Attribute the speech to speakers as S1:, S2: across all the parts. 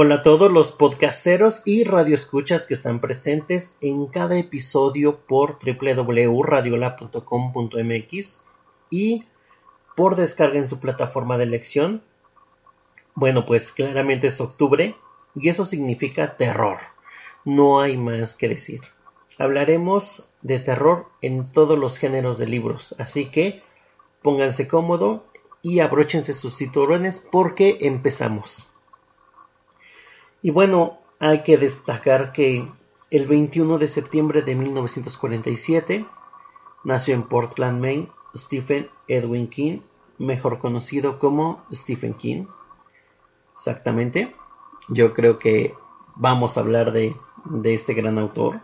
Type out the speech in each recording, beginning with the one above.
S1: Hola a todos los podcasteros y radioescuchas que están presentes en cada episodio por www.radiola.com.mx y por descarga en su plataforma de elección. Bueno, pues claramente es octubre y eso significa terror. No hay más que decir. Hablaremos de terror en todos los géneros de libros, así que pónganse cómodo y abróchense sus cinturones porque empezamos. Y bueno, hay que destacar que el 21 de septiembre de 1947 nació en Portland, Maine, Stephen Edwin King, mejor conocido como Stephen King. Exactamente. Yo creo que vamos a hablar de, de este gran autor.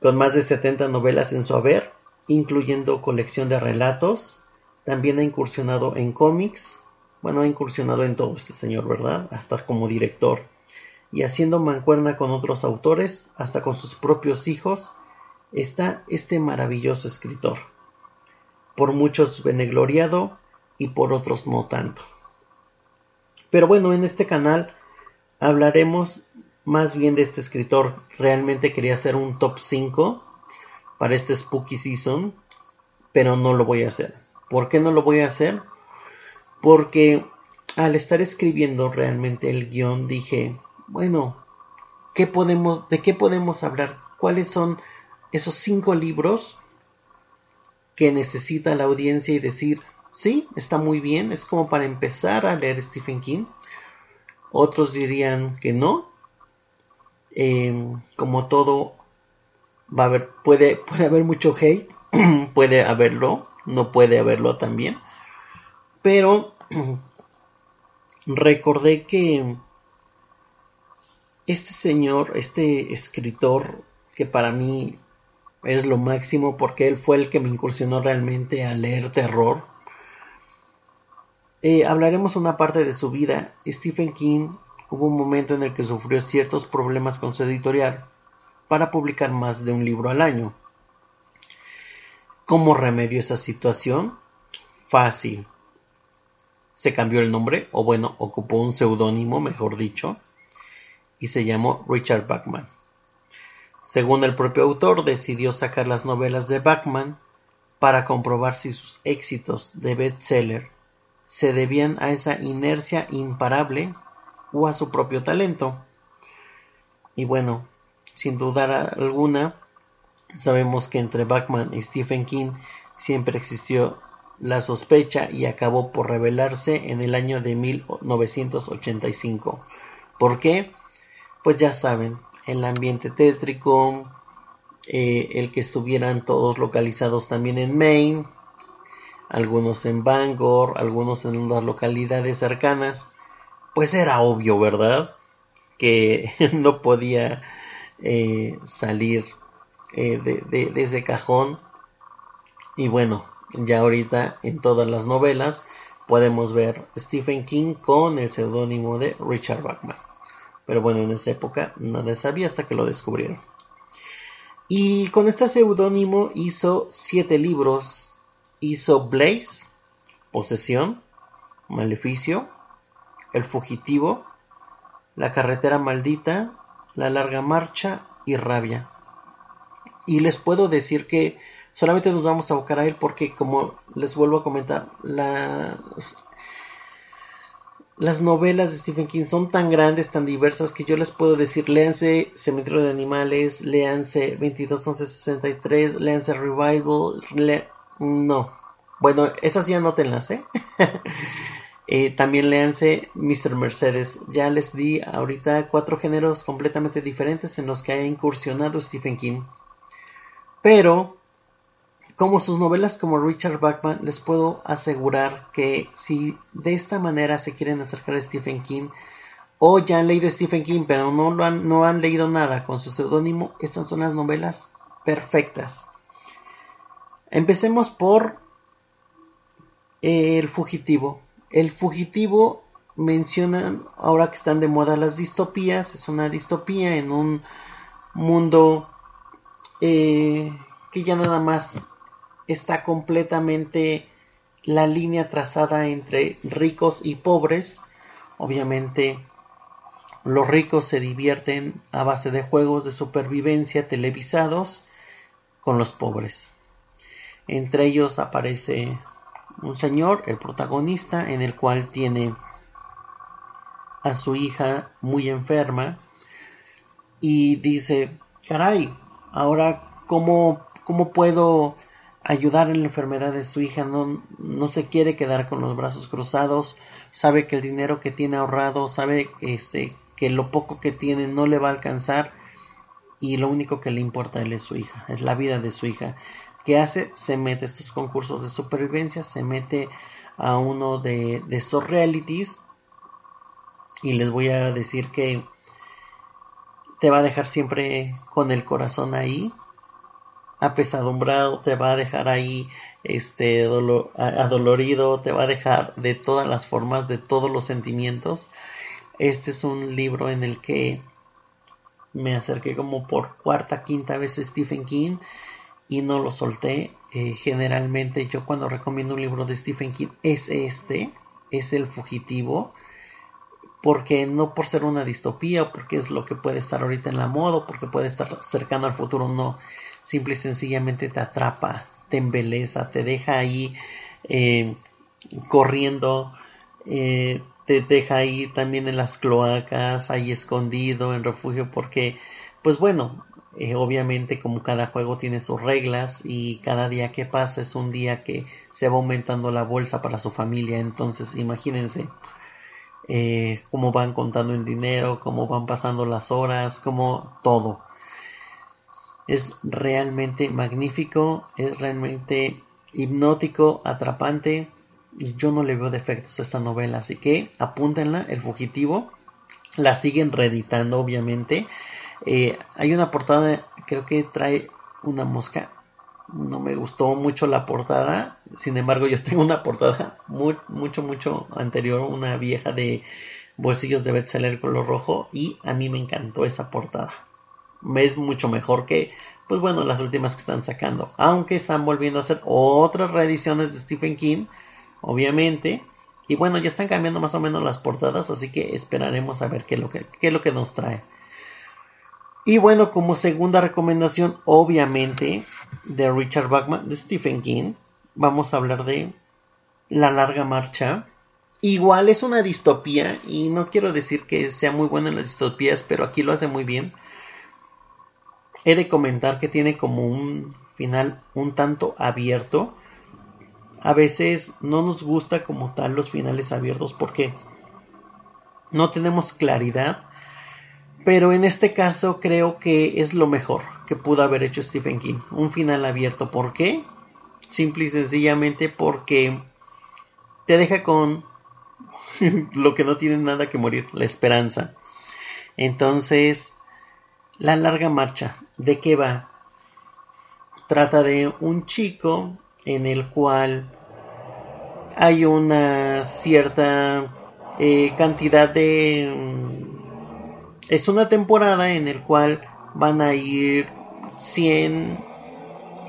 S1: Con más de 70 novelas en su haber, incluyendo colección de relatos, también ha incursionado en cómics, bueno, ha incursionado en todo este señor, ¿verdad? Hasta como director. Y haciendo mancuerna con otros autores, hasta con sus propios hijos, está este maravilloso escritor. Por muchos benegloriado y por otros no tanto. Pero bueno, en este canal hablaremos más bien de este escritor. Realmente quería hacer un top 5 para este Spooky Season, pero no lo voy a hacer. ¿Por qué no lo voy a hacer? Porque al estar escribiendo realmente el guion dije, bueno, ¿qué podemos, ¿de qué podemos hablar? ¿Cuáles son esos cinco libros que necesita la audiencia y decir, sí, está muy bien, es como para empezar a leer Stephen King? Otros dirían que no. Em, como todo, va a haber, puede, puede haber mucho hate, puede haberlo, no puede haberlo también pero recordé que este señor, este escritor, que para mí es lo máximo porque él fue el que me incursionó realmente a leer terror. Eh, hablaremos una parte de su vida. Stephen King hubo un momento en el que sufrió ciertos problemas con su editorial para publicar más de un libro al año. ¿Cómo remedió esa situación? Fácil se cambió el nombre, o bueno, ocupó un seudónimo, mejor dicho, y se llamó Richard Bachman. Según el propio autor, decidió sacar las novelas de Bachman para comprobar si sus éxitos de bestseller se debían a esa inercia imparable o a su propio talento. Y bueno, sin dudar alguna, sabemos que entre Bachman y Stephen King siempre existió la sospecha y acabó por revelarse en el año de 1985. ¿Por qué? Pues ya saben, el ambiente tétrico, eh, el que estuvieran todos localizados también en Maine, algunos en Bangor, algunos en las localidades cercanas, pues era obvio, ¿verdad? Que no podía eh, salir eh, de ese cajón. Y bueno, ya ahorita en todas las novelas podemos ver Stephen King con el seudónimo de Richard Bachman. Pero bueno, en esa época nadie sabía hasta que lo descubrieron. Y con este seudónimo hizo siete libros. Hizo Blaze, Posesión, Maleficio, El Fugitivo, La Carretera Maldita, La Larga Marcha y Rabia. Y les puedo decir que solamente nos vamos a abocar a él porque, como les vuelvo a comentar, las, las novelas de Stephen King son tan grandes, tan diversas, que yo les puedo decir, léanse Cementerio de Animales, léanse 221163, léanse Revival, no. Bueno, esas ya anótenlas, ¿eh? ¿eh? también léanse Mr. Mercedes. Ya les di ahorita cuatro géneros completamente diferentes en los que ha incursionado Stephen King. Pero como sus novelas como Richard Bachman, les puedo asegurar que si de esta manera se quieren acercar a Stephen King o ya han leído Stephen King pero no, han, no han leído nada con su seudónimo, estas son las novelas perfectas. Empecemos por El fugitivo. El fugitivo mencionan ahora que están de moda las distopías, es una distopía en un mundo eh, que ya nada más está completamente la línea trazada entre ricos y pobres. Obviamente los ricos se divierten a base de juegos de supervivencia televisados con los pobres. Entre ellos aparece un señor, el protagonista, en el cual tiene a su hija muy enferma y dice, caray, ahora cómo, cómo puedo ayudar en la enfermedad de su hija, no, no se quiere quedar con los brazos cruzados, sabe que el dinero que tiene ahorrado, sabe este, que lo poco que tiene no le va a alcanzar y lo único que le importa a él es su hija, es la vida de su hija. ¿Qué hace? Se mete a estos concursos de supervivencia, se mete a uno de, de estos realities y les voy a decir que te va a dejar siempre con el corazón ahí apesadumbrado te va a dejar ahí este adolorido te va a dejar de todas las formas de todos los sentimientos. Este es un libro en el que me acerqué como por cuarta quinta vez a Stephen King y no lo solté. Eh, generalmente yo cuando recomiendo un libro de Stephen King es este es el fugitivo porque no por ser una distopía porque es lo que puede estar ahorita en la moda porque puede estar cercano al futuro, no, simple y sencillamente te atrapa, te embeleza, te deja ahí eh, corriendo, eh, te deja ahí también en las cloacas, ahí escondido, en refugio, porque, pues bueno, eh, obviamente como cada juego tiene sus reglas y cada día que pasa es un día que se va aumentando la bolsa para su familia, entonces imagínense cómo van contando el dinero, cómo van pasando las horas, cómo todo. Es realmente magnífico, es realmente hipnótico, atrapante. Y yo no le veo defectos a esta novela, así que apúntenla, El Fugitivo. La siguen reeditando, obviamente. Eh, hay una portada, creo que trae una mosca no me gustó mucho la portada. Sin embargo, yo tengo una portada muy, mucho, mucho anterior, una vieja de bolsillos de bestseller color rojo y a mí me encantó esa portada. Es mucho mejor que, pues bueno, las últimas que están sacando. Aunque están volviendo a hacer otras reediciones de Stephen King, obviamente. Y bueno, ya están cambiando más o menos las portadas, así que esperaremos a ver qué lo que, qué es lo que nos trae. Y bueno, como segunda recomendación, obviamente, de Richard Bachman, de Stephen King, vamos a hablar de La larga marcha. Igual es una distopía, y no quiero decir que sea muy buena en las distopías, pero aquí lo hace muy bien. He de comentar que tiene como un final un tanto abierto. A veces no nos gusta como tal los finales abiertos porque no tenemos claridad pero en este caso creo que es lo mejor que pudo haber hecho Stephen King. Un final abierto. ¿Por qué? Simple y sencillamente porque te deja con lo que no tiene nada que morir, la esperanza. Entonces, la larga marcha, ¿de qué va? Trata de un chico en el cual hay una cierta eh, cantidad de es una temporada en el cual van a ir 100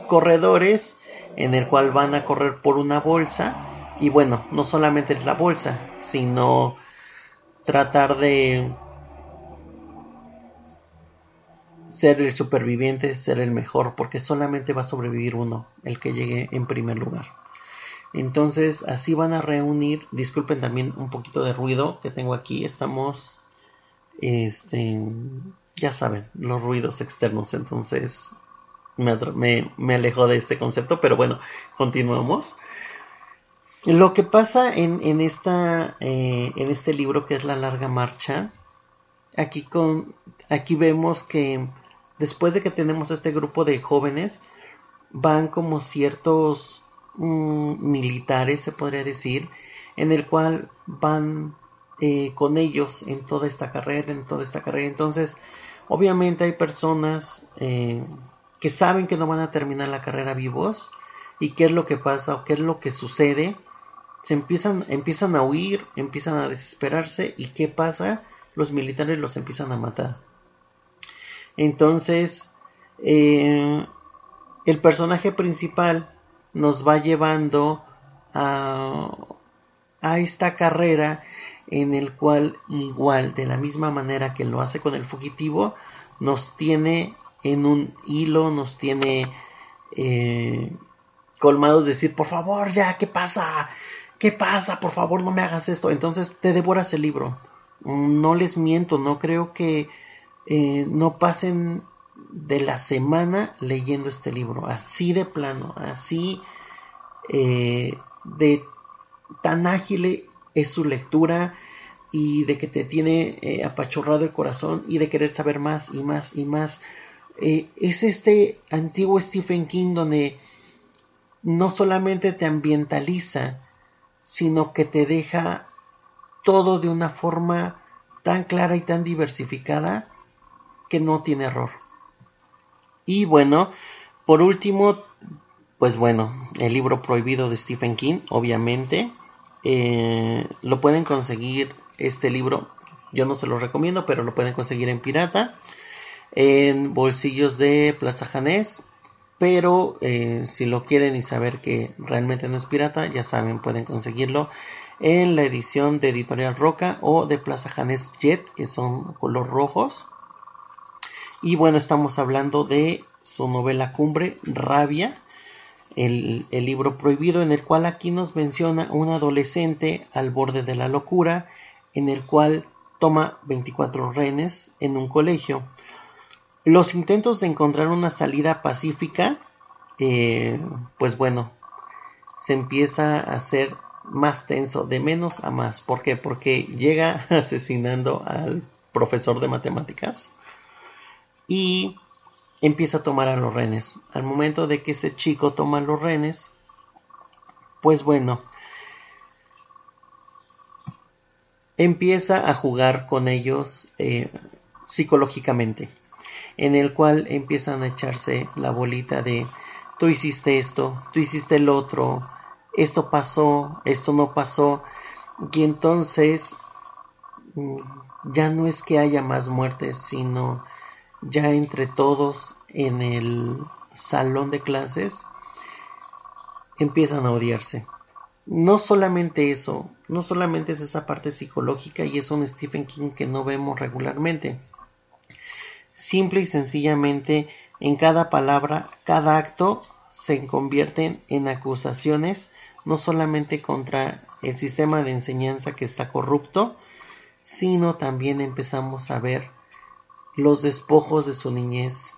S1: corredores, en el cual van a correr por una bolsa. Y bueno, no solamente es la bolsa, sino tratar de ser el superviviente, ser el mejor, porque solamente va a sobrevivir uno, el que llegue en primer lugar. Entonces, así van a reunir, disculpen también un poquito de ruido que tengo aquí, estamos este, ya saben, los ruidos externos, entonces me, me, alejo de este concepto, pero bueno, continuamos. Lo que pasa en, en, esta, eh, en este libro que es La larga marcha, aquí, con, aquí vemos que después de que tenemos este grupo de jóvenes, van como ciertos mm, militares, se podría decir, en el cual van eh, con ellos en toda esta carrera, en toda esta carrera. Entonces, obviamente hay personas eh, que saben que no van a terminar la carrera vivos y qué es lo que pasa o qué es lo que sucede. Se empiezan, empiezan a huir, empiezan a desesperarse y qué pasa, los militares los empiezan a matar. Entonces, eh, el personaje principal nos va llevando a a esta carrera en el cual igual de la misma manera que lo hace con el fugitivo nos tiene en un hilo nos tiene eh, colmados de decir por favor ya qué pasa qué pasa por favor no me hagas esto entonces te devoras el libro. No les miento no creo que eh, no pasen de la semana leyendo este libro así de plano así eh, de tan ágil es su lectura y de que te tiene eh, apachurrado el corazón y de querer saber más y más y más. Eh, es este antiguo Stephen King donde no solamente te ambientaliza, sino que te deja todo de una forma tan clara y tan diversificada que no tiene error. Y bueno, por último, pues bueno, el libro prohibido de Stephen King, obviamente, eh, lo pueden conseguir este libro. Yo no se lo recomiendo, pero lo pueden conseguir en pirata, en bolsillos de Plaza Janés. Pero eh, si lo quieren y saber que realmente no es pirata, ya saben, pueden conseguirlo en la edición de Editorial Roca o de Plaza Janés Jet, que son color rojos. Y bueno, estamos hablando de su novela cumbre, Rabia, el, libro prohibido, en el cual aquí nos menciona un adolescente al borde de la locura, en el cual toma 24 rehenes en un colegio. Los intentos de encontrar una salida pacífica, eh, pues bueno, se empieza a hacer más tenso, de menos a más. ¿Por qué? Porque llega asesinando al profesor de matemáticas y empieza a tomar a los renes. Al momento de que este chico toma los renes, pues bueno, empieza a jugar con ellos eh, psicológicamente, en el cual empiezan a echarse la bolita de tú hiciste esto, tú hiciste el otro, esto pasó, esto no pasó, y entonces mm, ya no es que haya más muertes, sino ya entre todos en el salón de clases empiezan a odiarse. No solamente eso, no solamente es esa parte psicológica y es un Stephen King que no vemos regularmente. Simple y sencillamente en cada palabra, cada acto se convierten en acusaciones no solamente contra el sistema de enseñanza que está corrupto, sino también empezamos a ver los despojos de su niñez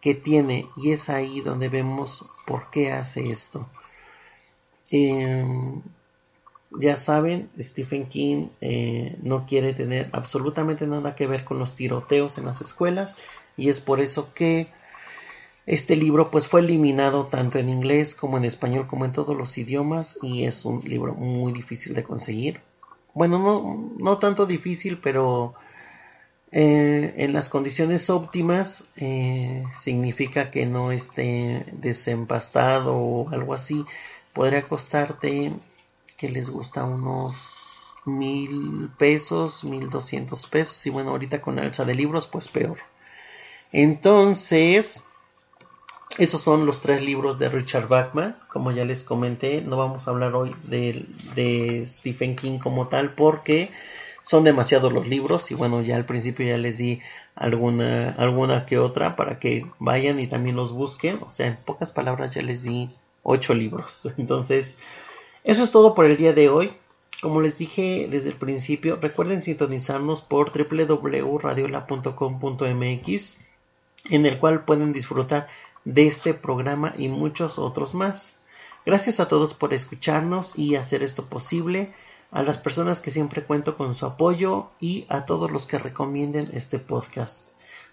S1: que tiene y es ahí donde vemos por qué hace esto. Em, ya saben, Stephen King eh, no quiere tener absolutamente nada que ver con los tiroteos en las escuelas y es por eso que este libro pues fue eliminado tanto en inglés como en español como en todos los idiomas y es un libro muy difícil de conseguir. Bueno, no, no tanto difícil, pero eh, en las condiciones óptimas eh, significa que no esté desempastado o algo así. Podría costarte que les gusta unos mil pesos, mil doscientos pesos. Y bueno, ahorita con la alza de libros, pues peor. Entonces, esos son los tres libros de Richard Bachman. Como ya les comenté, no vamos a hablar hoy de, de Stephen King como tal porque son demasiados los libros y bueno, ya al principio ya les di alguna, alguna que otra para que vayan y también los busquen. O sea, en pocas palabras ya les di ocho libros. Entonces, eso es todo por el día de hoy. Como les dije desde el principio, recuerden sintonizarnos por www.radiola.com.mx en el cual pueden disfrutar de este programa y muchos otros más. Gracias a todos por escucharnos y hacer esto posible a las personas que siempre cuento con su apoyo y a todos los que recomienden este podcast.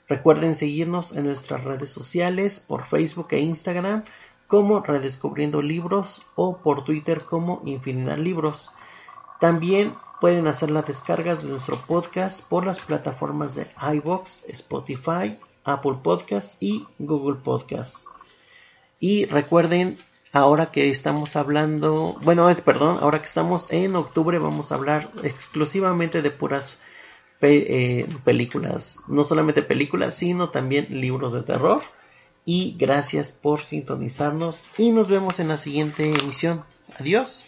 S1: Recuerden seguirnos en nuestras redes sociales por Facebook e Instagram como Redescubriendo Libros o por Twitter como Infinidad Libros. También pueden hacer las descargas de nuestro podcast por las plataformas de iBox, Spotify, Apple Podcasts y Google Podcasts. Y recuerden ahora que estamos hablando, bueno, eh, perdón, ahora que estamos en octubre vamos a hablar exclusivamente de puras eh, películas, no solamente películas, sino también libros de terror. Y gracias por sintonizarnos y nos vemos en la siguiente emisión. Adiós.